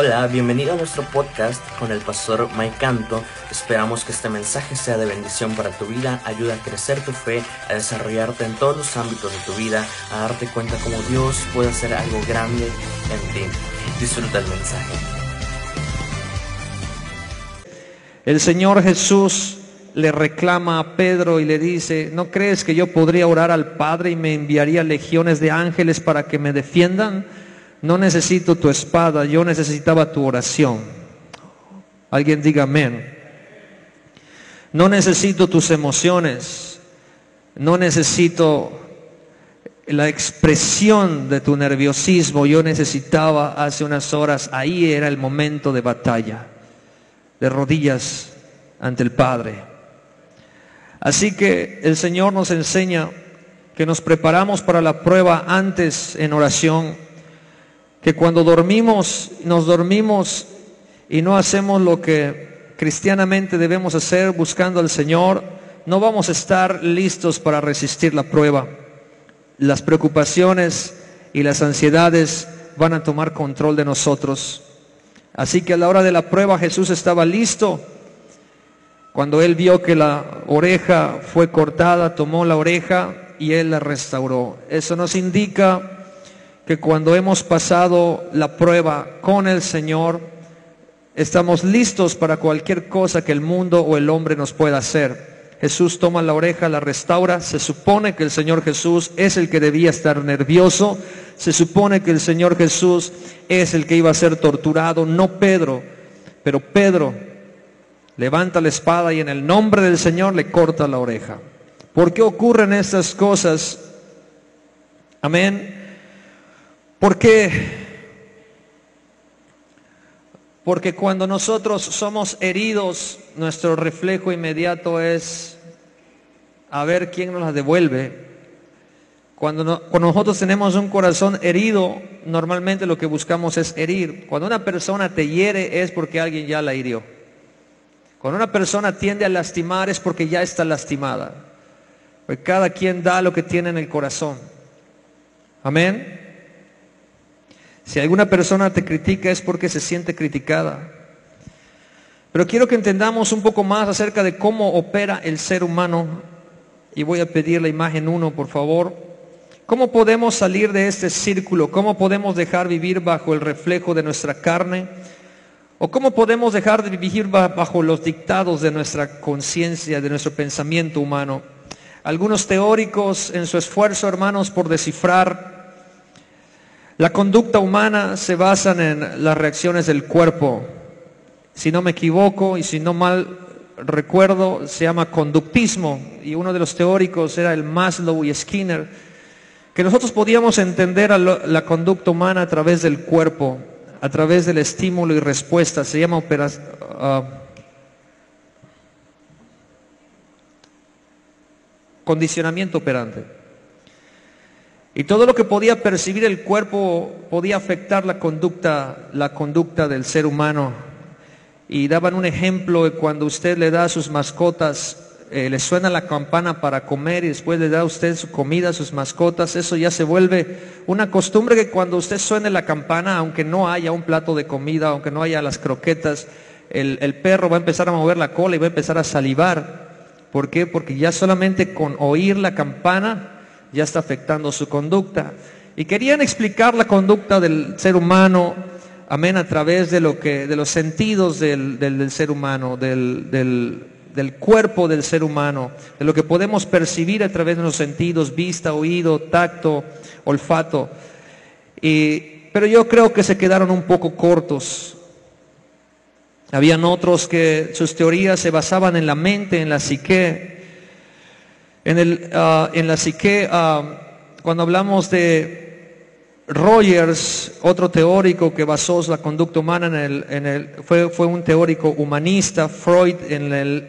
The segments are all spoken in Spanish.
Hola, bienvenido a nuestro podcast con el pastor Mike Canto. Esperamos que este mensaje sea de bendición para tu vida, ayuda a crecer tu fe, a desarrollarte en todos los ámbitos de tu vida, a darte cuenta cómo Dios puede hacer algo grande en ti. Disfruta el mensaje. El Señor Jesús le reclama a Pedro y le dice, ¿no crees que yo podría orar al Padre y me enviaría legiones de ángeles para que me defiendan? No necesito tu espada, yo necesitaba tu oración. Alguien diga amén. No necesito tus emociones, no necesito la expresión de tu nerviosismo, yo necesitaba hace unas horas, ahí era el momento de batalla, de rodillas ante el Padre. Así que el Señor nos enseña que nos preparamos para la prueba antes en oración, que cuando dormimos, nos dormimos y no hacemos lo que cristianamente debemos hacer buscando al Señor, no vamos a estar listos para resistir la prueba. Las preocupaciones y las ansiedades van a tomar control de nosotros. Así que a la hora de la prueba Jesús estaba listo. Cuando él vio que la oreja fue cortada, tomó la oreja y él la restauró. Eso nos indica que cuando hemos pasado la prueba con el Señor, estamos listos para cualquier cosa que el mundo o el hombre nos pueda hacer. Jesús toma la oreja, la restaura. Se supone que el Señor Jesús es el que debía estar nervioso. Se supone que el Señor Jesús es el que iba a ser torturado, no Pedro. Pero Pedro levanta la espada y en el nombre del Señor le corta la oreja. ¿Por qué ocurren estas cosas? Amén. ¿Por qué? Porque cuando nosotros somos heridos, nuestro reflejo inmediato es a ver quién nos la devuelve. Cuando, nosotros tenemos un corazón herido, normalmente lo que buscamos es herir. Cuando una persona te hiere es porque alguien ya la hirió. Cuando una persona tiende a lastimar es porque ya está lastimada. Porque cada quien da lo que tiene en el corazón. Amén. Si alguna persona te critica es porque se siente criticada. Pero quiero que entendamos un poco más acerca de cómo opera el ser humano. Y voy a pedir la imagen 1, por favor. ¿Cómo podemos salir de este círculo? ¿Cómo podemos dejar vivir bajo el reflejo de nuestra carne? ¿O cómo podemos dejar de vivir bajo los dictados de nuestra conciencia, de nuestro pensamiento humano? Algunos teóricos en su esfuerzo, hermanos, por descifrar la conducta humana se basa en las reacciones del cuerpo. Si no me equivoco y si no mal recuerdo, se llama conductismo. Y uno de los teóricos era el Maslow y Skinner, que nosotros podíamos entender la conducta humana a través del cuerpo, a través del estímulo y respuesta. Se llama operación. Ah, condicionamiento operante. Y todo lo que podía percibir el cuerpo podía afectar la conducta, la conducta del ser humano. Y daban un ejemplo de cuando usted le da a sus mascotas, eh, le suena la campana para comer y después le da a usted su comida sus mascotas, eso ya se vuelve una costumbre que cuando usted suene la campana, aunque no haya un plato de comida, aunque no haya las croquetas, el, el perro va a empezar a mover la cola y va a empezar a salivar. ¿Por qué? Porque ya solamente con oír la campana ya está afectando su conducta. Y querían explicar la conducta del ser humano, amén, a través de, lo que, de los sentidos del, del, ser humano, del, del, cuerpo del ser humano, de lo que podemos percibir a través de los sentidos, vista, oído, tacto, olfato. Y, pero yo creo que se quedaron un poco cortos. Habían otros que sus teorías se basaban en la mente, en la psique, en, el, ah, en la psique, ah, cuando hablamos de Rogers, otro teórico que basó la conducta humana en el, en el fue, fue, un teórico humanista, Freud en el,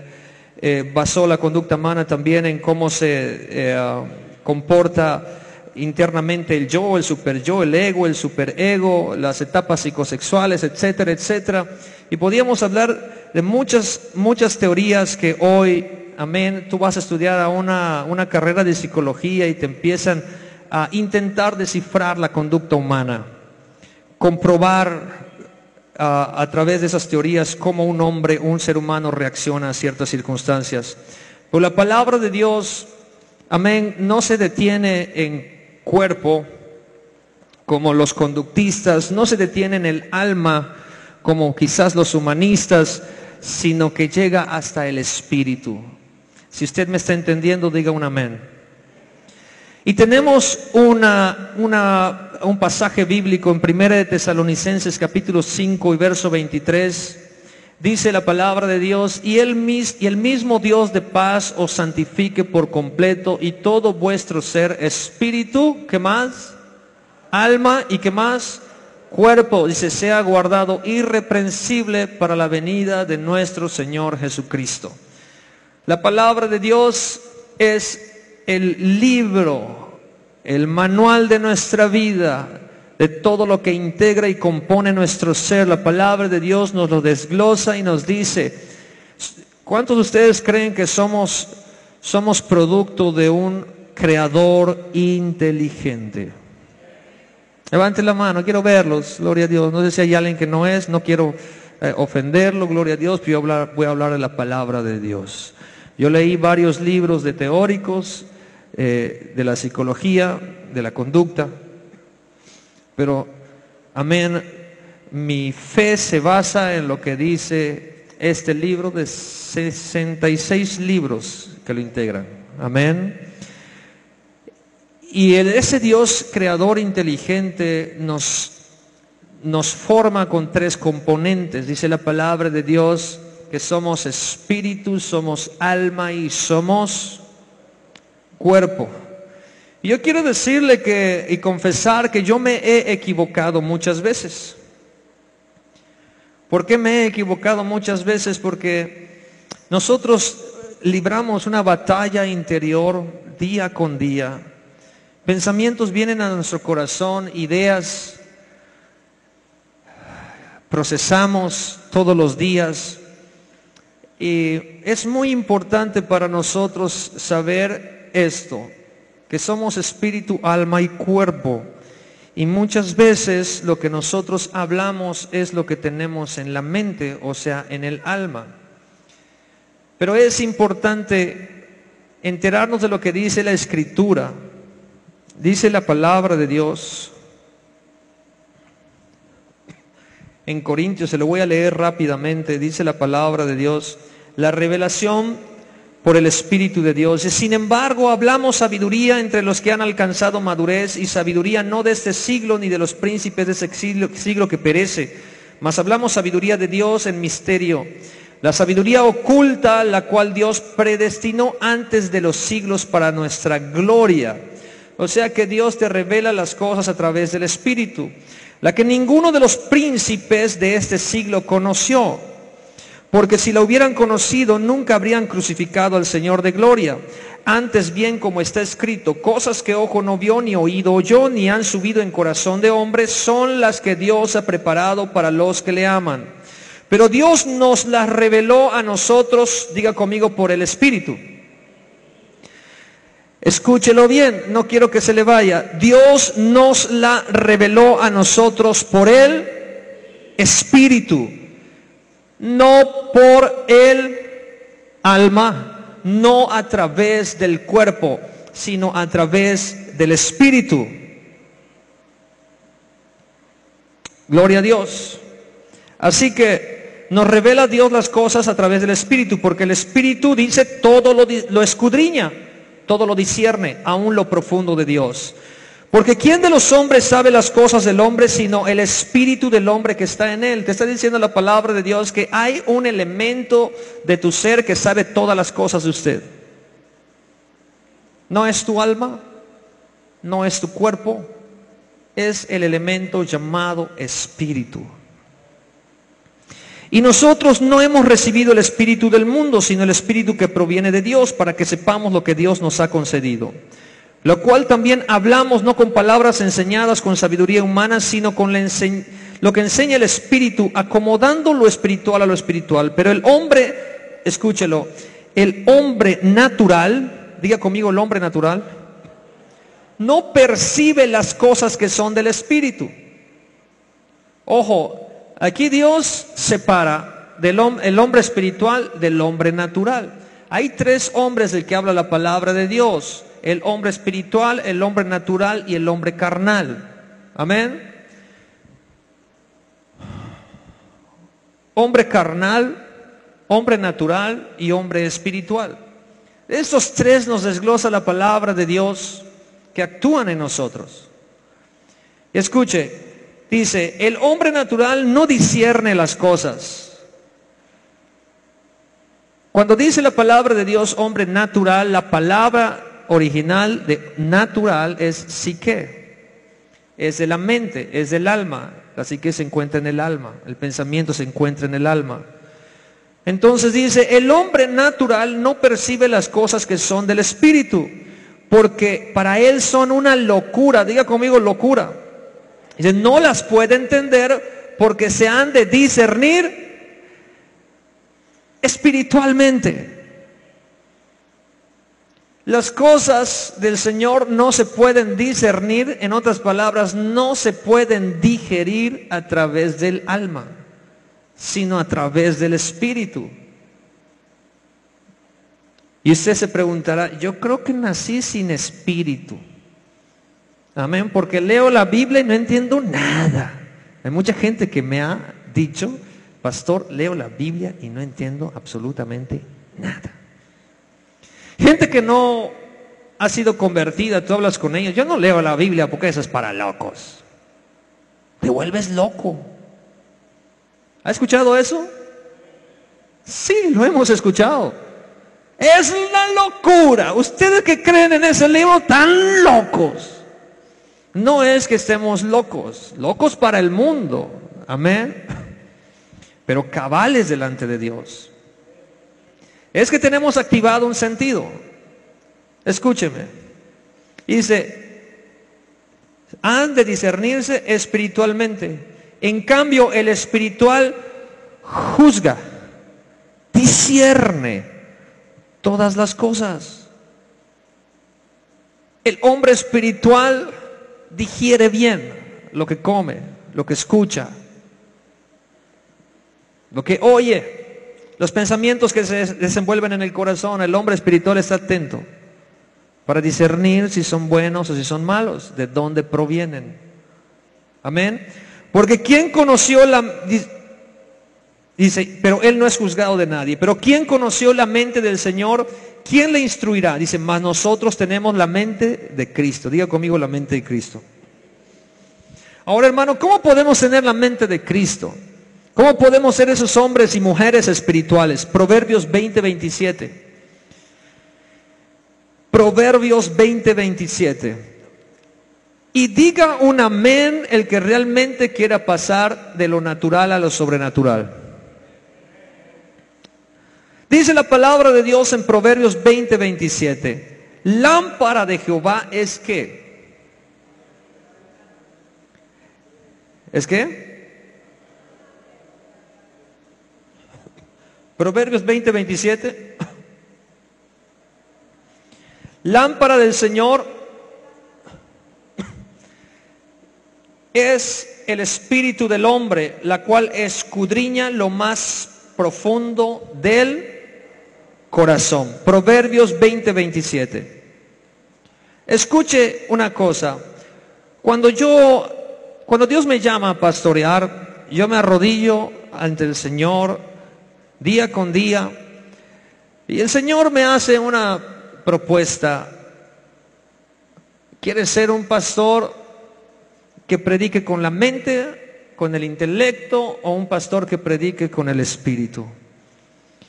eh, basó la conducta humana también en cómo se eh, ah, comporta internamente el yo, el super yo, el ego, el superego, las etapas psicosexuales, etcétera, etcétera. Y podíamos hablar de muchas, muchas teorías que hoy amén, tú vas a estudiar a una, una carrera de psicología y te empiezan a intentar descifrar la conducta humana, comprobar a través de esas teorías cómo un hombre, un ser humano reacciona a ciertas circunstancias. Pero la palabra de Dios, amén, no se detiene en cuerpo como los conductistas, no se detiene en el alma como quizás los humanistas, sino que llega hasta el espíritu. Si usted me está entendiendo, diga un amén. Y tenemos una, un pasaje bíblico en 1 de Tesalonicenses capítulo 5 y verso 23. Dice la palabra de Dios, y el, y el mismo Dios de paz os santifique por completo y todo vuestro ser, espíritu, ¿qué más? Alma y qué más? Cuerpo, dice, sea guardado irreprensible para la venida de nuestro Señor Jesucristo. La palabra de Dios es el libro, el manual de nuestra vida, de todo lo que integra y compone nuestro ser. La palabra de Dios nos lo desglosa y nos dice, ¿cuántos de ustedes creen que somos, somos producto de un creador inteligente? Levante la mano, quiero verlos, gloria a Dios. No sé si hay alguien que no es, no quiero eh, ofenderlo, gloria a Dios, pero yo voy a hablar de la palabra de Dios. Yo leí varios libros de teóricos, eh, de la psicología, de la conducta, pero, amén, mi fe se basa en lo que dice este libro de 66 libros que lo integran. Amén. Y ese Dios creador inteligente nos, nos forma con tres componentes. Dice la palabra de Dios que somos espíritu, somos alma y somos cuerpo. Y yo quiero decirle que y confesar que yo me he equivocado muchas veces. ¿Por qué me he equivocado muchas veces? Porque nosotros libramos una batalla interior día con día. Pensamientos vienen a nuestro corazón, ideas procesamos todos los días, y es muy importante para nosotros saber esto, que somos espíritu, alma y cuerpo. Y muchas veces lo que nosotros hablamos es lo que tenemos en la mente, o sea, en el alma. Pero es importante enterarnos de lo que dice la escritura. Dice la palabra de Dios. En Corintios, se lo voy a leer rápidamente, dice la palabra de Dios la revelación por el Espíritu de Dios. Sin embargo, hablamos sabiduría entre los que han alcanzado madurez y sabiduría no de este siglo ni de los príncipes de ese siglo, siglo que perece, mas hablamos sabiduría de Dios en misterio. La sabiduría oculta, la cual Dios predestinó antes de los siglos para nuestra gloria. O sea que Dios te revela las cosas a través del Espíritu, la que ninguno de los príncipes de este siglo conoció porque si la hubieran conocido, nunca habrían crucificado al Señor de gloria. Antes bien, como está escrito, cosas que ojo no vio, ni oído oyó, ni han subido en corazón de hombre, son las que Dios ha preparado para los que le aman. Pero Dios nos las reveló a nosotros, diga conmigo, por el Espíritu. Escúchelo bien, no quiero que se le vaya. Dios nos la reveló a nosotros por el Espíritu no por el alma, no a través del cuerpo, sino a través del espíritu. Gloria a Dios. Así que nos revela Dios las cosas a través del espíritu, porque el espíritu dice todo lo, lo escudriña, todo lo discierne, aún lo profundo de Dios. Porque ¿quién de los hombres sabe las cosas del hombre sino el espíritu del hombre que está en él? Te está diciendo la palabra de Dios que hay un elemento de tu ser que sabe todas las cosas de usted. No es tu alma, no es tu cuerpo, es el elemento llamado espíritu. Y nosotros no hemos recibido el espíritu del mundo, sino el espíritu que proviene de Dios para que sepamos lo que Dios nos ha concedido. Lo cual también hablamos no con palabras enseñadas con sabiduría humana, sino con lo que enseña el Espíritu, acomodando lo espiritual a lo espiritual. Pero el hombre, escúchelo, el hombre natural, diga conmigo el hombre natural, no percibe las cosas que son del Espíritu. Ojo, Aquí Dios separa del el hombre espiritual del hombre natural. Hay tres hombres del que habla la palabra de Dios. El hombre espiritual, el hombre natural y el hombre carnal. Amén. Hombre carnal, hombre natural y hombre espiritual. estos tres nos desglosa la palabra de Dios que actúan en nosotros. Escuche, dice, el hombre natural no discierne las cosas. Cuando dice la palabra de Dios hombre natural, la palabra original de natural es psique, es de la mente, es del alma. La psique se encuentra en el alma, el pensamiento se encuentra en el alma. Entonces dice, el hombre natural no percibe las cosas que son del espíritu, porque para él son una locura, diga conmigo locura Dice, no las puede entender porque se han de discernir espiritualmente. Las cosas del Señor no se pueden discernir, en otras palabras, no se pueden digerir a través del alma, sino a través del espíritu. Y usted se preguntará, yo creo que nací sin espíritu. Amén, porque leo la Biblia y no entiendo nada. Hay mucha gente que me ha dicho, pastor, leo la Biblia y no entiendo absolutamente nada. Gente que no ha sido convertida, tú hablas con ellos, yo no leo la Biblia porque eso es para locos. Te vuelves loco. ¿Ha escuchado eso? Sí, lo hemos escuchado. Es una locura. Ustedes que creen en ese libro tan locos. No es que estemos locos, locos para el mundo, amén, pero cabales delante de Dios. Es que tenemos activado un sentido. Escúcheme. Dice, han de discernirse espiritualmente. En cambio, el espiritual juzga, discierne todas las cosas. El hombre espiritual digiere bien lo que come, lo que escucha, lo que oye, los pensamientos que se desenvuelven en el corazón. El hombre espiritual está atento para discernir si son buenos o si son malos, de dónde provienen. Amén. Porque ¿quién conoció la... Dice, pero él no es juzgado de nadie. Pero ¿quién conoció la mente del Señor? ¿Quién le instruirá? Dice, mas nosotros tenemos la mente de Cristo. Diga conmigo la mente de Cristo. Ahora, hermano, ¿cómo podemos tener la mente de Cristo? ¿Cómo podemos ser esos hombres y mujeres espirituales? Proverbios 20, 27. Proverbios 20, 27. Y diga un amén el que realmente quiera pasar de lo natural a lo sobrenatural. Dice la palabra de Dios en Proverbios 20, 27. Lámpara de Jehová es que. ¿Es que? Proverbios 20, 27. Lámpara del Señor es el espíritu del hombre, la cual escudriña lo más profundo del corazón. Proverbios 20, 27. Escuche una cosa. Cuando yo, cuando Dios me llama a pastorear, yo me arrodillo ante el Señor día con día y el Señor me hace una propuesta. ¿Quiere ser un pastor que predique con la mente, con el intelecto o un pastor que predique con el espíritu?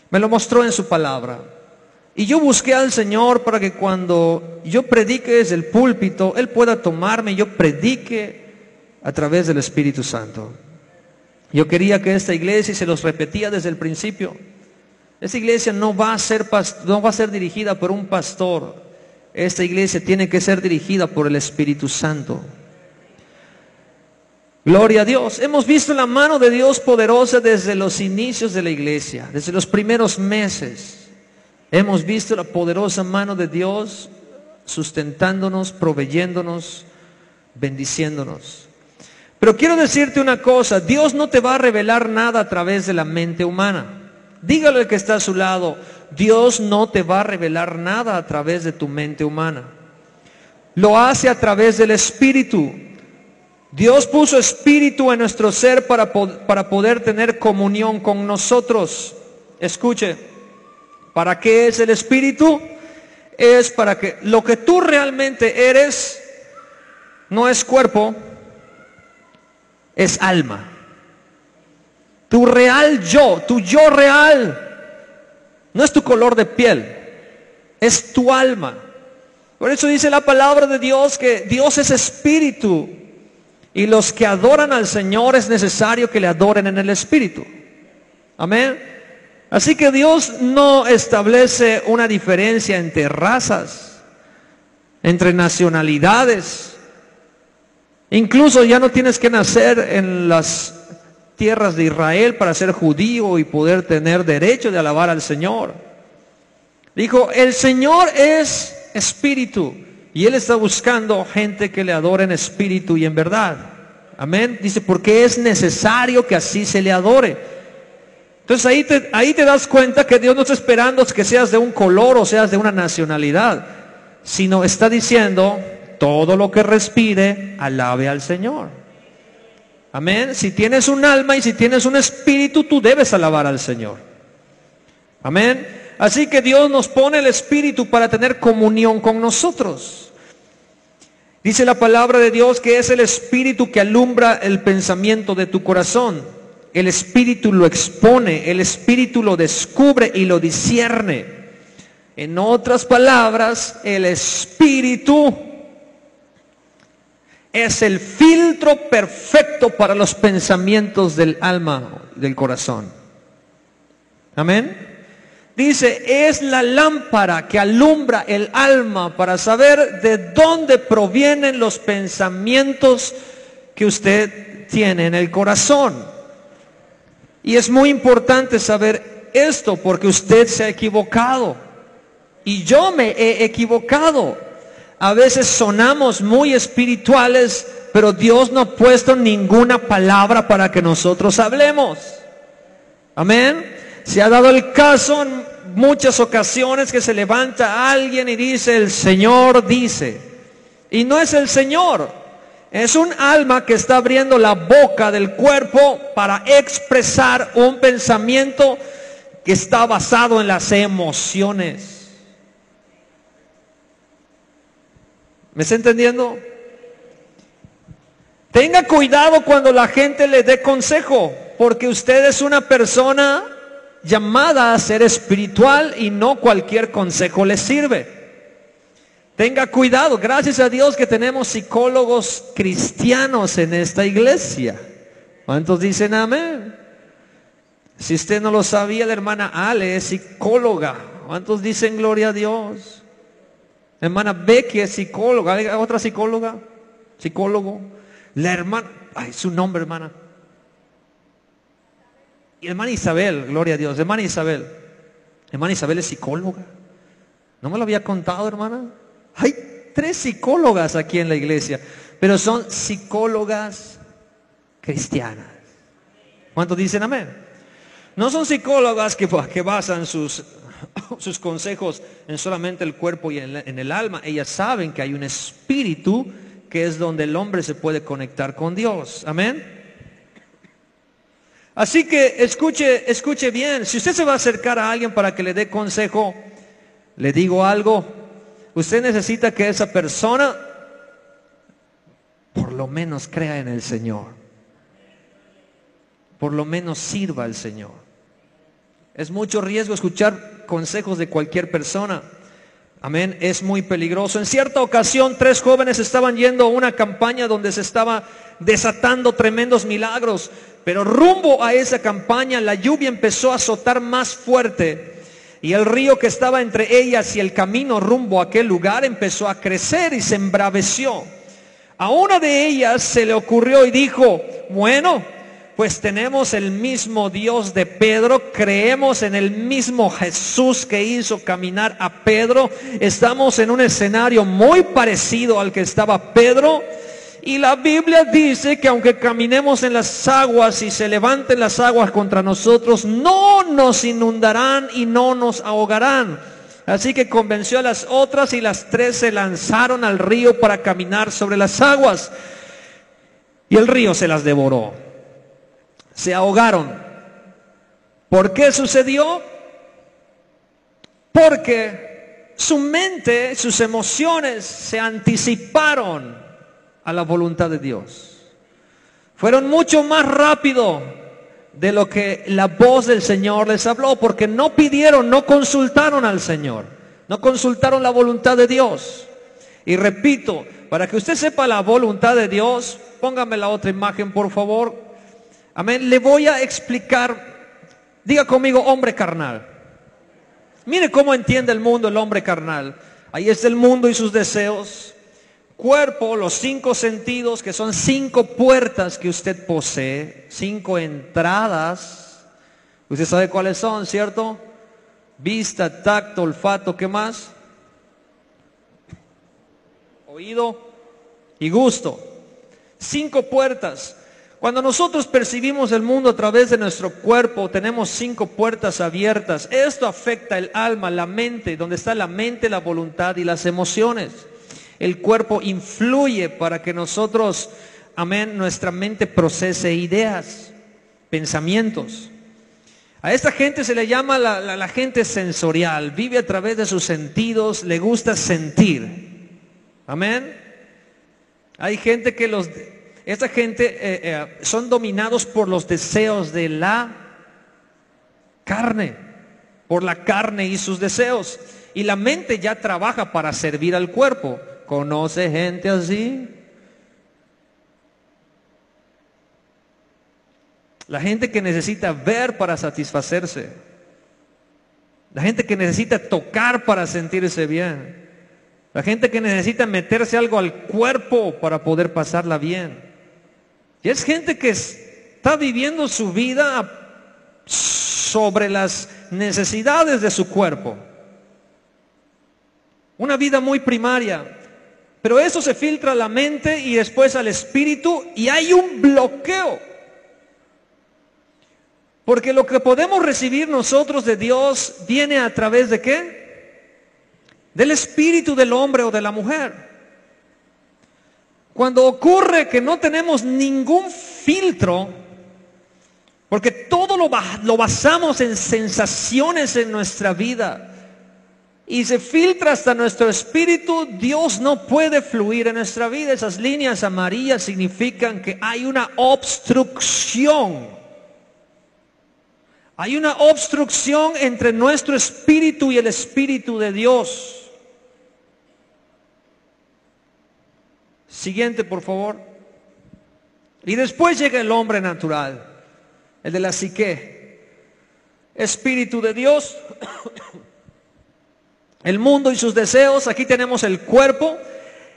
Me lo mostró en su palabra. Y yo busqué al Señor para que cuando yo predique desde el púlpito, Él pueda tomarme y yo predique a través del Espíritu Santo. Yo quería que esta iglesia, y se los repetía desde el principio, esta iglesia no va a ser, no va a ser dirigida por un pastor. Esta iglesia tiene que ser dirigida por el Espíritu Santo. Gloria a Dios. Hemos visto la mano de Dios poderosa desde los inicios de la iglesia, desde los primeros meses. Hemos visto la poderosa mano de Dios sustentándonos, proveyéndonos, bendiciéndonos. Pero quiero decirte una cosa, Dios no te va a revelar nada a través de la mente humana. Dígale que está a su lado, Dios no te va a revelar nada a través de tu mente humana. Lo hace a través del Espíritu. Dios puso espíritu en nuestro ser para, para poder tener comunión con nosotros. Escuche, ¿para qué es el espíritu? Es para que lo que tú realmente eres no es cuerpo, es alma. Tu real yo, tu yo real, no es tu color de piel, es tu alma. Por eso dice la palabra de Dios que Dios es espíritu y los que adoran al Señor es necesario que le adoren en el Espíritu. Amén. Así que Dios no establece una diferencia entre razas, entre nacionalidades. Incluso ya no tienes que nacer en las tierras de Israel para ser judío y poder tener derecho de alabar al Señor. Dijo, el Señor es espíritu. Y Él está buscando gente que le adore en espíritu y en verdad. Amén. Dice, porque es necesario que así se le adore. Entonces ahí te, ahí te das cuenta que Dios no está esperando que seas de un color o seas de una nacionalidad, sino está diciendo, todo lo que respire, alabe al Señor. Amén. Si tienes un alma y si tienes un espíritu, tú debes alabar al Señor. Amén. Así que Dios nos pone el Espíritu para tener comunión con nosotros. Dice la palabra de Dios que es el Espíritu que alumbra el pensamiento de tu corazón. El Espíritu lo expone, el Espíritu lo descubre y lo discierne. En otras palabras, el Espíritu es el filtro perfecto para los pensamientos del alma, del corazón. Amén. Dice, es la lámpara que alumbra el alma para saber de dónde provienen los pensamientos que usted tiene en el corazón. Y es muy importante saber esto porque usted se ha equivocado. Y yo me he equivocado. A veces sonamos muy espirituales, pero Dios no ha puesto ninguna palabra para que nosotros hablemos. Amén. Se ha dado el caso en muchas ocasiones que se levanta alguien y dice, el Señor dice. Y no es el Señor, es un alma que está abriendo la boca del cuerpo para expresar un pensamiento que está basado en las emociones. ¿Me está entendiendo? Tenga cuidado cuando la gente le dé consejo, porque usted es una persona llamada a ser espiritual y no cualquier consejo le sirve. Tenga cuidado, gracias a Dios que tenemos psicólogos cristianos en esta iglesia. ¿Cuántos dicen amén? Si usted no lo sabía, la hermana Ale es psicóloga. ¿Cuántos dicen gloria a Dios? Hermana Becky es psicóloga. ¿Hay otra psicóloga? Psicólogo. La hermana, ay, su nombre, hermana. Y hermana Isabel, gloria a Dios, hermana Isabel. Hermana Isabel es psicóloga. ¿No me lo había contado, hermana? Hay tres psicólogas aquí en la iglesia, pero son psicólogas cristianas. ¿Cuántos dicen amén? No son psicólogas que basan sus, sus consejos en solamente el cuerpo y en, el alma. Ellas saben que hay un espíritu que es donde el hombre se puede conectar con Dios. Amén. Así que escuche, escuche bien, si usted se va a acercar a alguien para que le dé consejo, le digo algo, usted necesita que esa persona por lo menos crea en el Señor, por lo menos sirva al Señor. Es mucho riesgo escuchar consejos de cualquier persona. Amén, es muy peligroso. En cierta ocasión, tres jóvenes estaban yendo a una campaña donde se estaba desatando tremendos milagros. Pero rumbo a esa campaña la lluvia empezó a azotar más fuerte y el río que estaba entre ellas y el camino rumbo a aquel lugar empezó a crecer y se embraveció. A una de ellas se le ocurrió y dijo, bueno, pues tenemos el mismo Dios de Pedro, creemos en el mismo Jesús que hizo caminar a Pedro, estamos en un escenario muy parecido al que estaba Pedro Y la Biblia dice que aunque caminemos en las aguas y se levanten las aguas contra nosotros, no nos inundarán y no nos ahogarán. Así que convenció a las otras y las tres se lanzaron al río para caminar sobre las aguas. Y el río se las devoró. Se ahogaron. ¿Por qué sucedió? Porque su mente, sus emociones se anticiparon a la voluntad de Dios. Fueron mucho más rápido de lo que la voz del Señor les habló, porque no pidieron, no consultaron al Señor, no consultaron la voluntad de Dios. Y repito, para que usted sepa la voluntad de Dios, póngame la otra imagen, por favor. Amén. Le voy a explicar, diga conmigo, hombre carnal. Mire cómo entiende el mundo el hombre carnal. Ahí está el mundo y sus deseos. Cuerpo, los cinco sentidos, que son cinco puertas que usted posee, cinco entradas. Usted sabe cuáles son, ¿cierto? Vista, tacto, olfato, ¿qué más? Oído y gusto. Cinco puertas. Cuando nosotros percibimos el mundo a través de nuestro cuerpo, tenemos cinco puertas abiertas. Esto afecta el alma, la mente, donde está la mente, la voluntad y las emociones. El cuerpo influye para que nosotros, amén, nuestra mente procese ideas, pensamientos. A esta gente se le llama la, la, gente sensorial, vive a través de sus sentidos, le gusta sentir. Amén. Hay gente que los esta gente eh, eh, son dominados por los deseos de la carne, por la carne y sus deseos. Y la mente ya trabaja para servir al cuerpo. ¿Conoce gente así? La gente que necesita ver para satisfacerse. La gente que necesita tocar para sentirse bien. La gente que necesita meterse algo al cuerpo para poder pasarla bien. Y es gente que está viviendo su vida sobre las necesidades de su cuerpo. Una vida muy primaria. Pero eso se filtra a la mente y después al espíritu y hay un bloqueo. Porque lo que podemos recibir nosotros de Dios viene a través de qué? Del espíritu del hombre o de la mujer. Cuando ocurre que no tenemos ningún filtro, porque todo lo, basamos en sensaciones en nuestra vida y se filtra hasta nuestro espíritu, Dios no puede fluir en nuestra vida. Esas líneas amarillas significan que hay una obstrucción. Hay una obstrucción entre nuestro espíritu y el espíritu de Dios. Siguiente, por favor. Y después llega el hombre natural, el de la psique. Espíritu de Dios, el mundo y sus deseos. Aquí tenemos el cuerpo.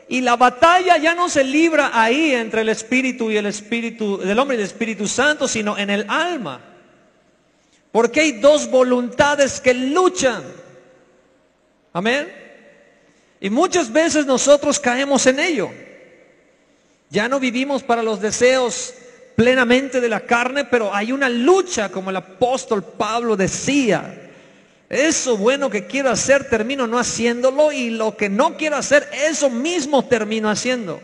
Y la batalla ya no se libra ahí entre el espíritu y el espíritu del hombre y el Espíritu Santo, sino en el alma. Porque hay dos voluntades que luchan. Amén. Y muchas veces nosotros caemos en ello. Ya no vivimos para los deseos plenamente de la carne, pero hay una lucha, como el apóstol Pablo decía. Eso bueno que quiero hacer termino no haciéndolo y lo que no quiero hacer, eso mismo termino haciendo.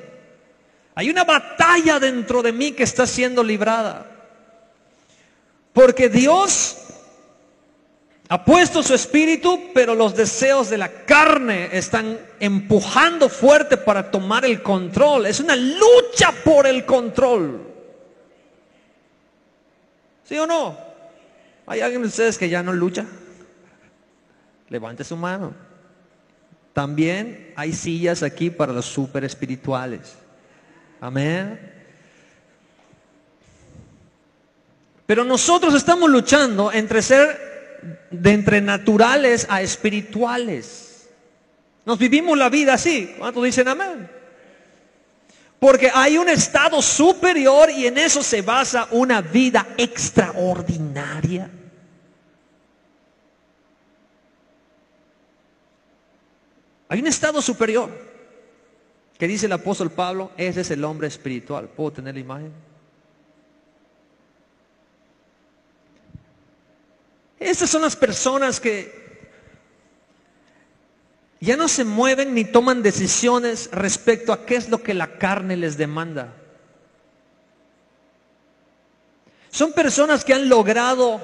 Hay una batalla dentro de mí que está siendo librada. Porque Dios ha puesto su espíritu, pero los deseos de la carne están empujando fuerte para tomar el control. Es una lucha por el control. ¿Sí o no? ¿Hay alguien de ustedes que ya no lucha? Levante su mano. También hay sillas aquí para los super espirituales. Amén. Pero nosotros estamos luchando entre ser de entre naturales a espirituales. Nos vivimos la vida así. ¿Cuántos dicen amén? Porque hay un estado superior y en eso se basa una vida extraordinaria. Hay un estado superior. ¿Qué dice el apóstol Pablo? Ese es el hombre espiritual. ¿Puedo tener la imagen? Estas son las personas que ya no se mueven ni toman decisiones respecto a qué es lo que la carne les demanda. Son personas que han logrado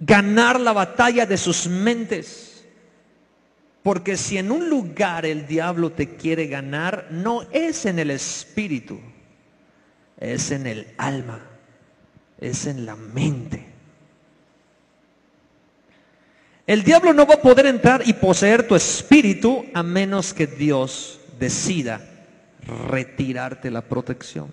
ganar la batalla de sus mentes. Porque si en un lugar el diablo te quiere ganar, no es en el espíritu, es en el alma, es en la mente. El diablo no va a poder entrar y poseer tu espíritu a menos que Dios decida retirarte la protección.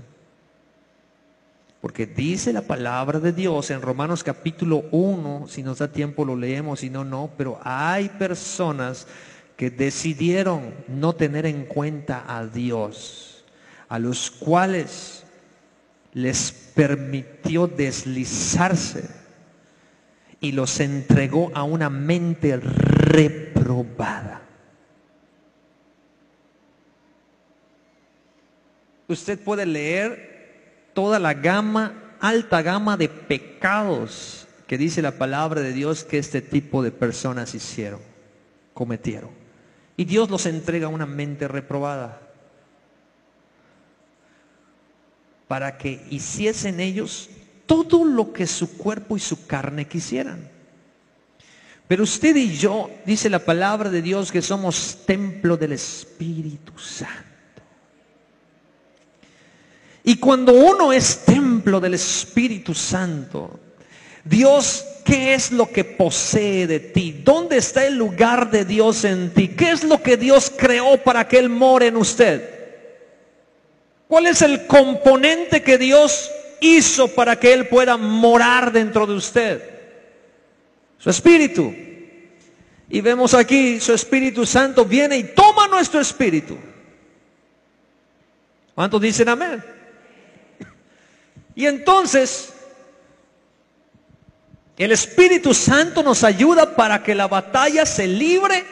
Porque dice la palabra de Dios en Romanos capítulo 1, si nos da tiempo lo leemos, si no, no, pero hay personas que decidieron no tener en cuenta a Dios, a los cuales les permitió deslizarse y los entregó a una mente reprobada. Usted puede leer toda la gama, alta gama de pecados que dice la palabra de Dios que este tipo de personas hicieron, cometieron. Y Dios los entrega a una mente reprobada para que hiciesen ellos todo lo que su cuerpo y su carne quisieran. Pero usted y yo, dice la palabra de Dios, que somos templo del Espíritu Santo. Y cuando uno es templo del Espíritu Santo, Dios, ¿qué es lo que posee de ti? ¿Dónde está el lugar de Dios en ti? ¿Qué es lo que Dios creó para que Él more en usted? ¿Cuál es el componente que Dios hizo para que Él pueda morar dentro de usted? Su espíritu. Y vemos aquí, su Espíritu Santo viene y toma nuestro espíritu. ¿Cuántos dicen amén? Y entonces, el Espíritu Santo nos ayuda para que la batalla se libre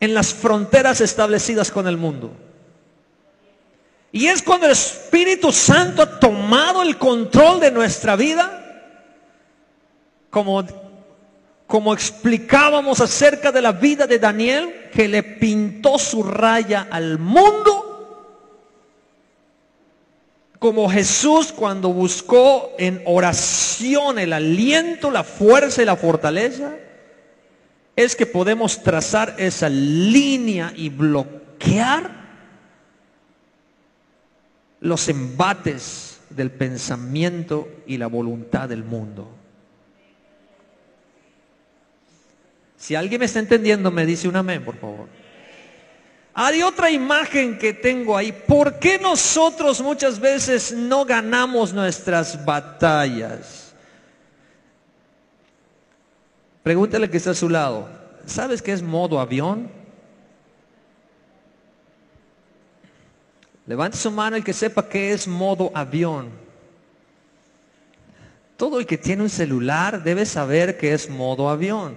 en las fronteras establecidas con el mundo. Y es cuando el Espíritu Santo ha tomado el control de nuestra vida, como, como explicábamos acerca de la vida de Daniel, que le pintó su raya al mundo, como Jesús cuando buscó en oración el aliento, la fuerza y la fortaleza, es que podemos trazar esa línea y bloquear los embates del pensamiento y la voluntad del mundo. Si alguien me está entendiendo, me dice un amén, por favor. Hay otra imagen que tengo ahí. ¿Por qué nosotros muchas veces no ganamos nuestras batallas? Pregúntale que está a su lado. ¿Sabes qué es modo avión? Levante su mano el que sepa qué es modo avión. Todo el que tiene un celular debe saber qué es modo avión.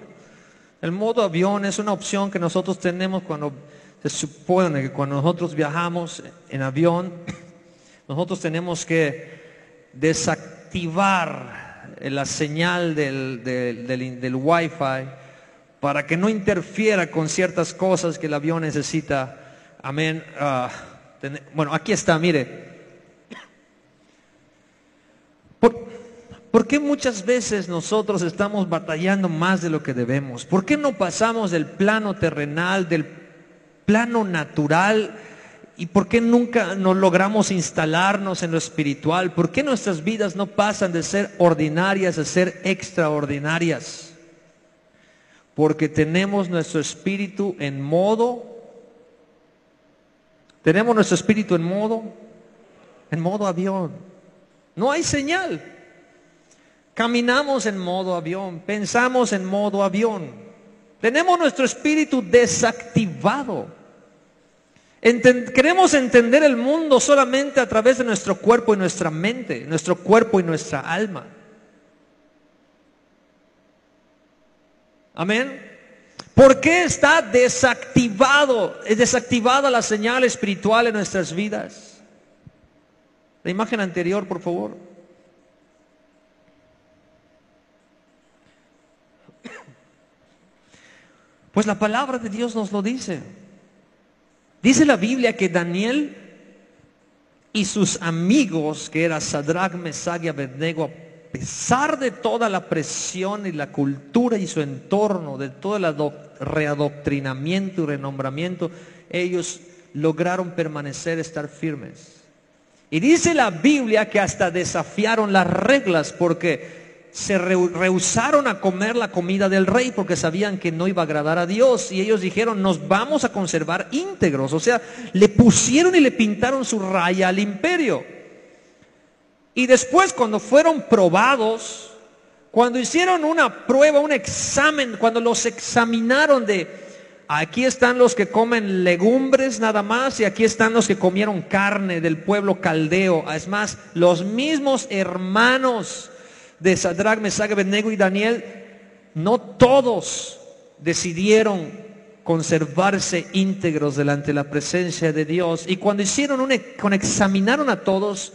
El modo avión es una opción que nosotros tenemos cuando se supone que cuando nosotros viajamos en avión, nosotros tenemos que desactivar la señal del, del, Wi-Fi para que no interfiera con ciertas cosas que el avión necesita. Amén. Ah, bueno, aquí está, mire. ¿Por, qué muchas veces nosotros estamos batallando más de lo que debemos? ¿Por qué no pasamos del plano terrenal, del plano natural? ¿Y por qué nunca nos logramos instalarnos en lo espiritual? ¿Por qué nuestras vidas no pasan de ser ordinarias a ser extraordinarias? Porque tenemos nuestro espíritu en modo tenemos nuestro espíritu en modo, en modo avión. No hay señal. Caminamos en modo avión, pensamos en modo avión. Tenemos nuestro espíritu desactivado. queremos entender el mundo solamente a través de nuestro cuerpo y nuestra mente, nuestro cuerpo y nuestra alma. Amén. ¿Por qué está desactivado, es desactivada la señal espiritual en nuestras vidas? La imagen anterior, por favor. Pues la palabra de Dios nos lo dice. Dice la Biblia que Daniel y sus amigos, que eran Sadrach, Mesach y Abednego, pesar de toda la presión y la cultura y su entorno, de todo el readoctrinamiento y renombramiento, ellos lograron permanecer, estar firmes. Y dice la Biblia que hasta desafiaron las reglas porque se rehusaron a comer la comida del rey porque sabían que no iba a agradar a Dios y ellos dijeron, nos vamos a conservar íntegros. O sea, le pusieron y le pintaron su raya al imperio. Y después cuando fueron probados, cuando hicieron una prueba, un examen, cuando los examinaron de, aquí están los que comen legumbres nada más y aquí están los que comieron carne del pueblo caldeo. Es más, los mismos hermanos de Sadrach, Mesach, Abednego y Daniel, no todos decidieron conservarse íntegros delante de la presencia de Dios. Y cuando hicieron un, cuando examinaron a todos,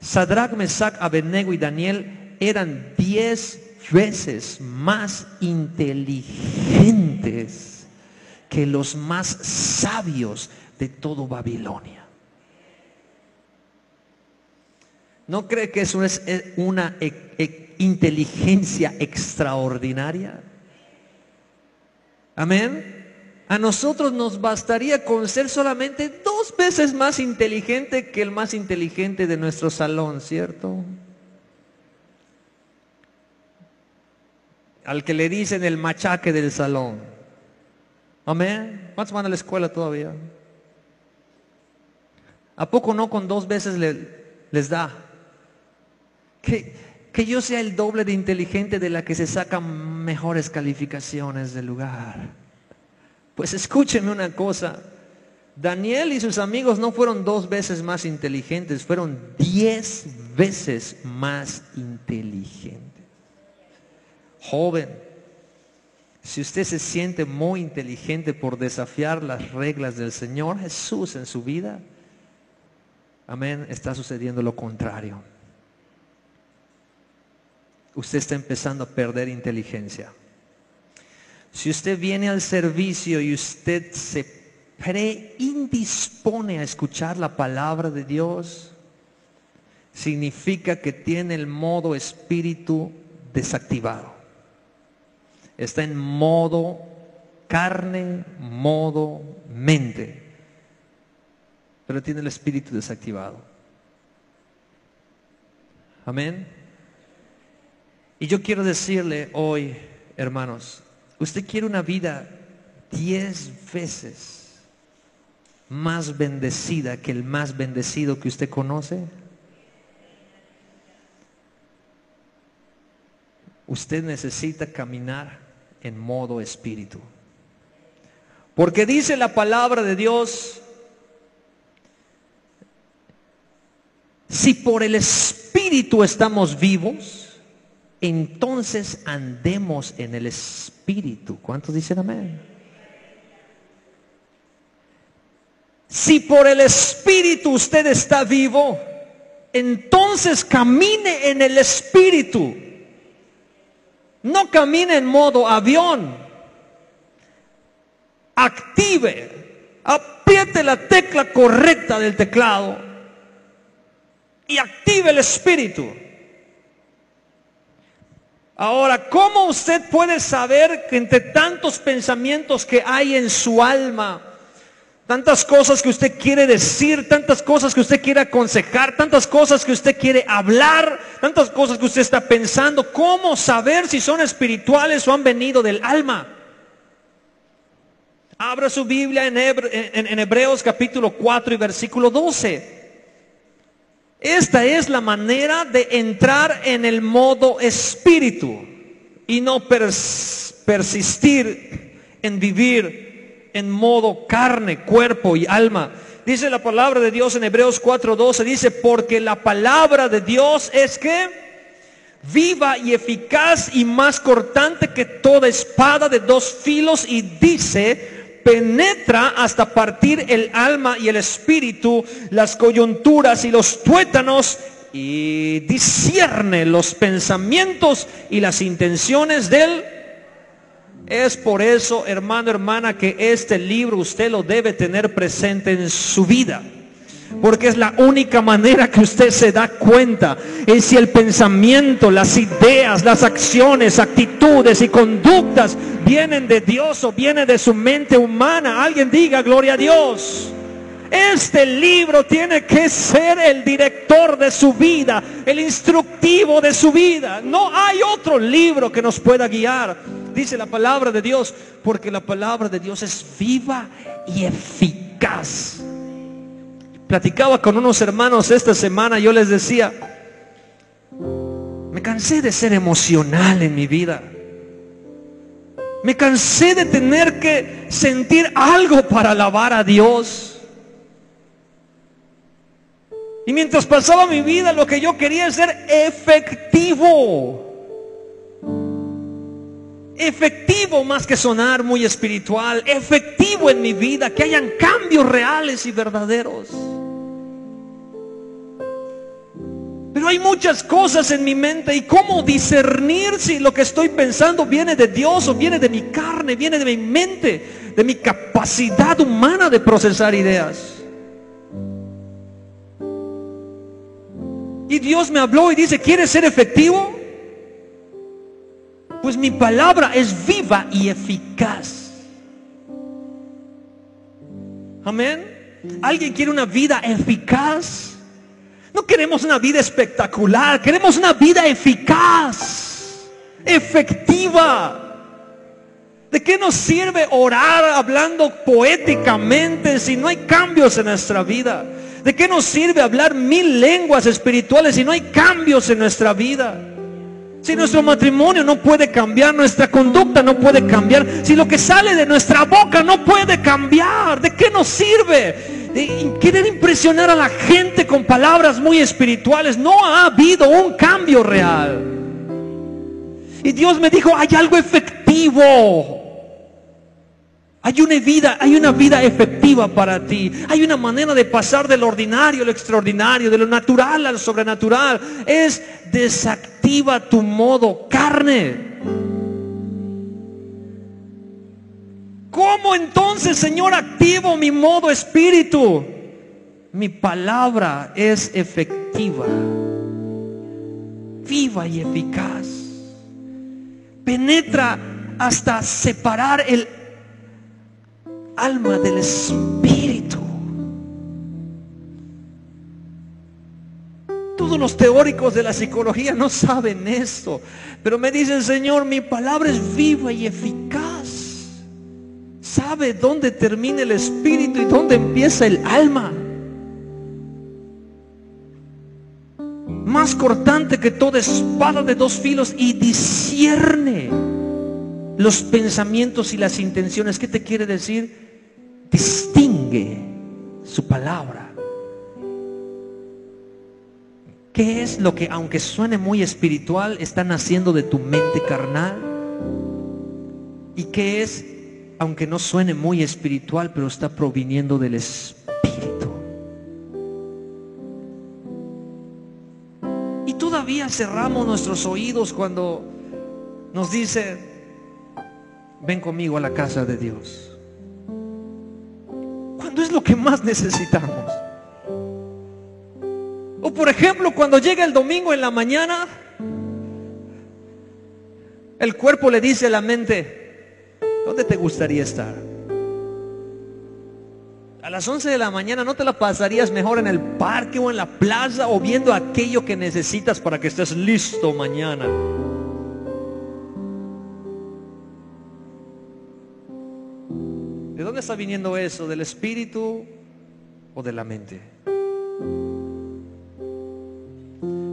Sadrach, Mesach, Abednego y Daniel eran diez veces más inteligentes que los más sabios de todo Babilonia. ¿No cree que eso es una e, e, inteligencia extraordinaria? Amén. A nosotros nos bastaría con ser solamente dos veces más inteligente que el más inteligente de nuestro salón, ¿cierto? Al que le dicen el machaque del salón. Amén. ¿Cuántos van a la escuela todavía? ¿A poco no con dos veces les da? Que, yo sea el doble de inteligente de la que se sacan mejores calificaciones del lugar. Pues escúchenme una cosa. Daniel y sus amigos no fueron dos veces más inteligentes, fueron diez veces más inteligentes. Joven, si usted se siente muy inteligente por desafiar las reglas del Señor Jesús en su vida, amén, está sucediendo lo contrario usted está empezando a perder inteligencia. Si usted viene al servicio y usted se preindispone a escuchar la palabra de Dios, significa que tiene el modo espíritu desactivado. Está en modo carne, modo mente, pero tiene el espíritu desactivado. Amén. Y yo quiero decirle hoy, hermanos, usted quiere una vida diez veces más bendecida que el más bendecido que usted conoce. Usted necesita caminar en modo espíritu. Porque dice la palabra de Dios, si por el espíritu estamos vivos, entonces andemos en el Espíritu. ¿Cuántos dicen amén? Si por el Espíritu usted está vivo, entonces camine en el Espíritu. No camine en modo avión. Active, apriete la tecla correcta del teclado y active el Espíritu. Ahora, ¿cómo usted puede saber que entre tantos pensamientos que hay en su alma, tantas cosas que usted quiere decir, tantas cosas que usted quiere aconsejar, tantas cosas que usted quiere hablar, tantas cosas que usted está pensando, ¿cómo saber si son espirituales o han venido del alma? Abra su Biblia en, Hebreos capítulo 4 y versículo 12. Esta es la manera de entrar en el modo espíritu y no persistir en vivir en modo carne, cuerpo y alma. Dice la palabra de Dios en Hebreos 4:12, dice, porque la palabra de Dios es que viva y eficaz y más cortante que toda espada de dos filos y dice, penetra hasta partir el alma y el espíritu, las coyunturas y los tuétanos y discierne los pensamientos y las intenciones del es por eso, hermano, hermana, que este libro usted lo debe tener presente en su vida. Porque es la única manera que usted se da cuenta es si el pensamiento, las ideas, las acciones, actitudes y conductas vienen de Dios o vienen de su mente humana. Alguien diga, gloria a Dios. Este libro tiene que ser el director de su vida, el instructivo de su vida. No hay otro libro que nos pueda guiar, dice la palabra de Dios, porque la palabra de Dios es viva y eficaz. Platicaba con unos hermanos esta semana, yo les decía, me cansé de ser emocional en mi vida. Me cansé de tener que sentir algo para alabar a Dios. Y mientras pasaba mi vida, lo que yo quería es ser efectivo. Efectivo más que sonar muy espiritual. Efectivo en mi vida, que hayan cambios reales y verdaderos. Pero hay muchas cosas en mi mente y cómo discernir si lo que estoy pensando viene de Dios o viene de mi carne, viene de mi mente, de mi capacidad humana de procesar ideas. Y Dios me habló y dice, ¿quieres ser efectivo? Pues mi palabra es viva y eficaz. Amén. ¿Alguien quiere una vida eficaz? No queremos una vida espectacular, queremos una vida eficaz, efectiva. ¿De qué nos sirve orar hablando poéticamente si no hay cambios en nuestra vida? ¿De qué nos sirve hablar mil lenguas espirituales si no hay cambios en nuestra vida? Si nuestro matrimonio no puede cambiar, nuestra conducta no puede cambiar, si lo que sale de nuestra boca no puede cambiar, ¿de qué nos sirve? Querer impresionar a la gente con palabras muy espirituales. No ha habido un cambio real. Y Dios me dijo, hay algo efectivo. Hay una vida, hay una vida efectiva para ti. Hay una manera de pasar del ordinario al extraordinario, de lo natural al sobrenatural. Es desactiva tu modo carne. ¿Cómo entonces, Señor, activo mi modo espíritu? Mi palabra es efectiva, viva y eficaz. Penetra hasta separar el alma del espíritu. Todos los teóricos de la psicología no saben esto, pero me dicen, Señor, mi palabra es viva y eficaz. Sabe dónde termina el espíritu y dónde empieza el alma. Más cortante que toda espada de dos filos y discierne los pensamientos y las intenciones. ¿Qué te quiere decir? distingue su palabra. ¿Qué es lo que, aunque suene muy espiritual, está naciendo de tu mente carnal? ¿Y qué es, aunque no suene muy espiritual, pero está proviniendo del Espíritu? Y todavía cerramos nuestros oídos cuando nos dice, ven conmigo a la casa de Dios es lo que más necesitamos. O por ejemplo, cuando llega el domingo en la mañana, el cuerpo le dice a la mente, ¿dónde te gustaría estar? A las 11 de la mañana no te la pasarías mejor en el parque o en la plaza o viendo aquello que necesitas para que estés listo mañana. ¿De dónde está viniendo eso? ¿Del espíritu o de la mente?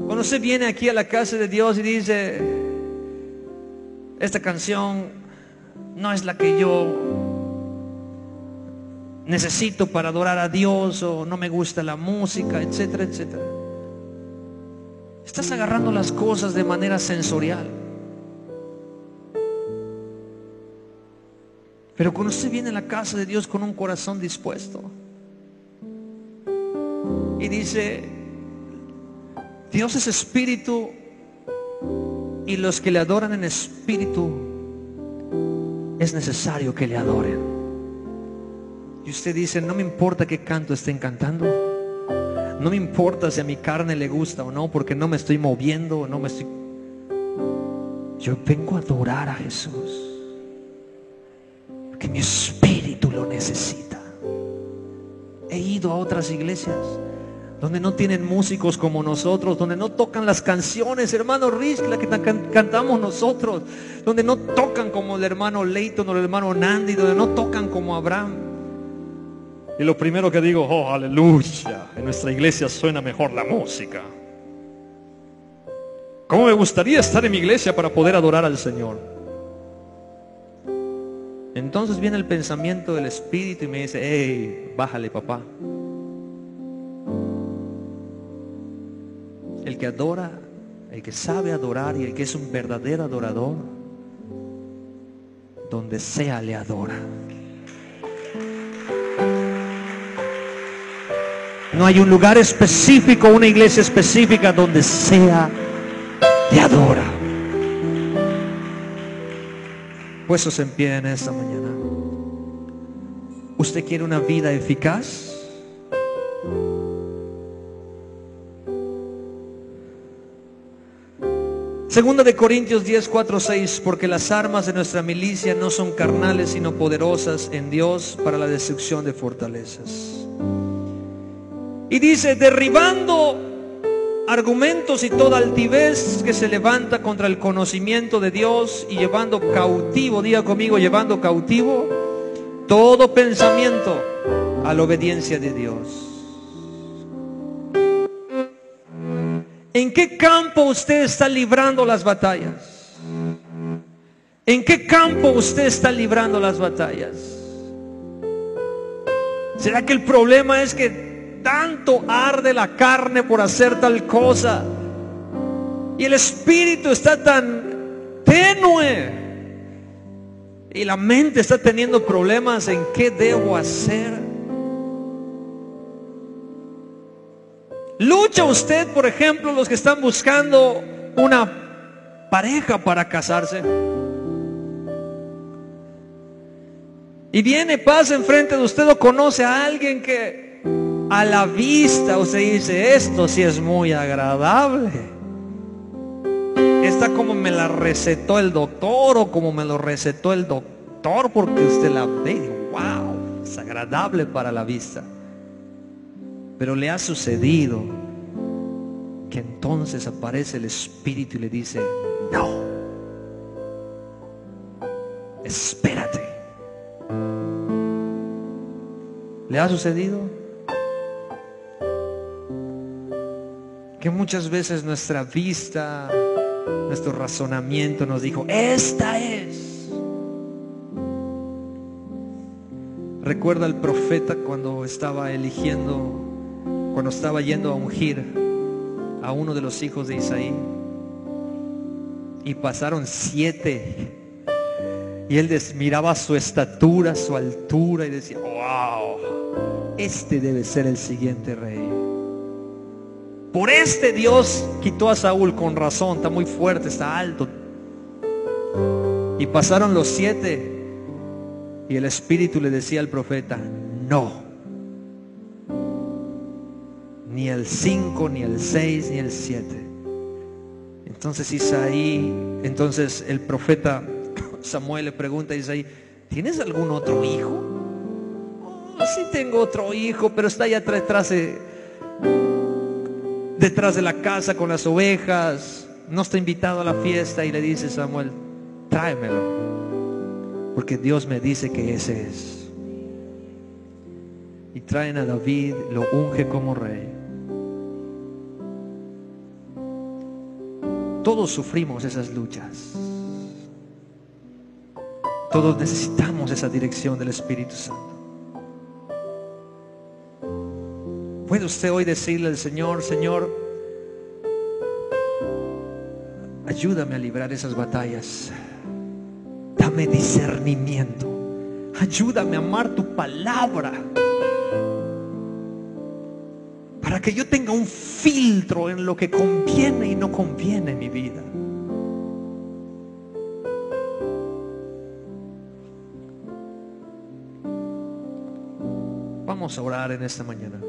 Cuando se viene aquí a la casa de Dios y dice, esta canción no es la que yo necesito para adorar a Dios o no me gusta la música, etcétera, etcétera. Estás agarrando las cosas de manera sensorial. Pero cuando usted viene a la casa de Dios con un corazón dispuesto y dice, Dios es espíritu y los que le adoran en espíritu es necesario que le adoren. Y usted dice, no me importa qué canto estén cantando. No me importa si a mi carne le gusta o no, porque no me estoy moviendo, no me estoy... Yo vengo a adorar a Jesús que mi espíritu lo necesita. He ido a otras iglesias donde no tienen músicos como nosotros, donde no tocan las canciones, hermano Rich, la que cantamos nosotros, donde no tocan como el hermano Leighton o el hermano Nandi, donde no tocan como Abraham. Y lo primero que digo, oh, aleluya, en nuestra iglesia suena mejor la música. ¿Cómo me gustaría estar en mi iglesia para poder adorar al Señor? Entonces viene el pensamiento del Espíritu y me dice, hey, bájale papá. El que adora, el que sabe adorar y el que es un verdadero adorador, donde sea le adora. No hay un lugar específico, una iglesia específica donde sea le adora. Puestos en pie en esta mañana. ¿Usted quiere una vida eficaz? Segunda de Corintios 10, 4, 6, porque las armas de nuestra milicia no son carnales, sino poderosas en Dios para la destrucción de fortalezas. Y dice, derribando argumentos y toda altivez que se levanta contra el conocimiento de Dios y llevando cautivo, diga conmigo, llevando cautivo todo pensamiento a la obediencia de Dios. ¿En qué campo usted está librando las batallas? ¿En qué campo usted está librando las batallas? ¿Será que el problema es que tanto arde la carne por hacer tal cosa. Y el espíritu está tan tenue. Y la mente está teniendo problemas en qué debo hacer. Lucha usted, por ejemplo, los que están buscando una pareja para casarse. Y viene, pasa enfrente de usted o conoce a alguien que a la vista usted dice, esto sí es muy agradable. Está como me la recetó el doctor o como me lo recetó el doctor porque usted la ve, wow, es agradable para la vista. Pero le ha sucedido que entonces aparece el Espíritu y le dice, no, espérate. ¿Le ha sucedido? que muchas veces nuestra vista, nuestro razonamiento nos dijo, esta es. Recuerda el profeta cuando estaba eligiendo, cuando estaba yendo a ungir a uno de los hijos de Isaí. Y pasaron siete. Y él miraba su estatura, su altura y decía, wow, este debe ser el siguiente rey. Por este Dios quitó a Saúl con razón, está muy fuerte, está alto. Y pasaron los siete y el Espíritu le decía al profeta, no. Ni el cinco, ni el seis, ni el siete. Entonces Isaí, entonces el profeta Samuel le pregunta a Isaí, ¿tienes algún otro hijo? Oh, sí tengo otro hijo, pero está allá detrás de detrás de la casa con las ovejas, no está invitado a la fiesta y le dice Samuel, tráemelo, porque Dios me dice que ese es. Y traen a David, lo unge como rey. Todos sufrimos esas luchas. Todos necesitamos esa dirección del Espíritu Santo. ¿Puede usted hoy decirle al Señor, Señor, Ayúdame a librar esas batallas. Dame discernimiento. Ayúdame a amar tu palabra. Para que yo tenga un filtro en lo que conviene y no conviene en mi vida. Vamos a orar en esta mañana.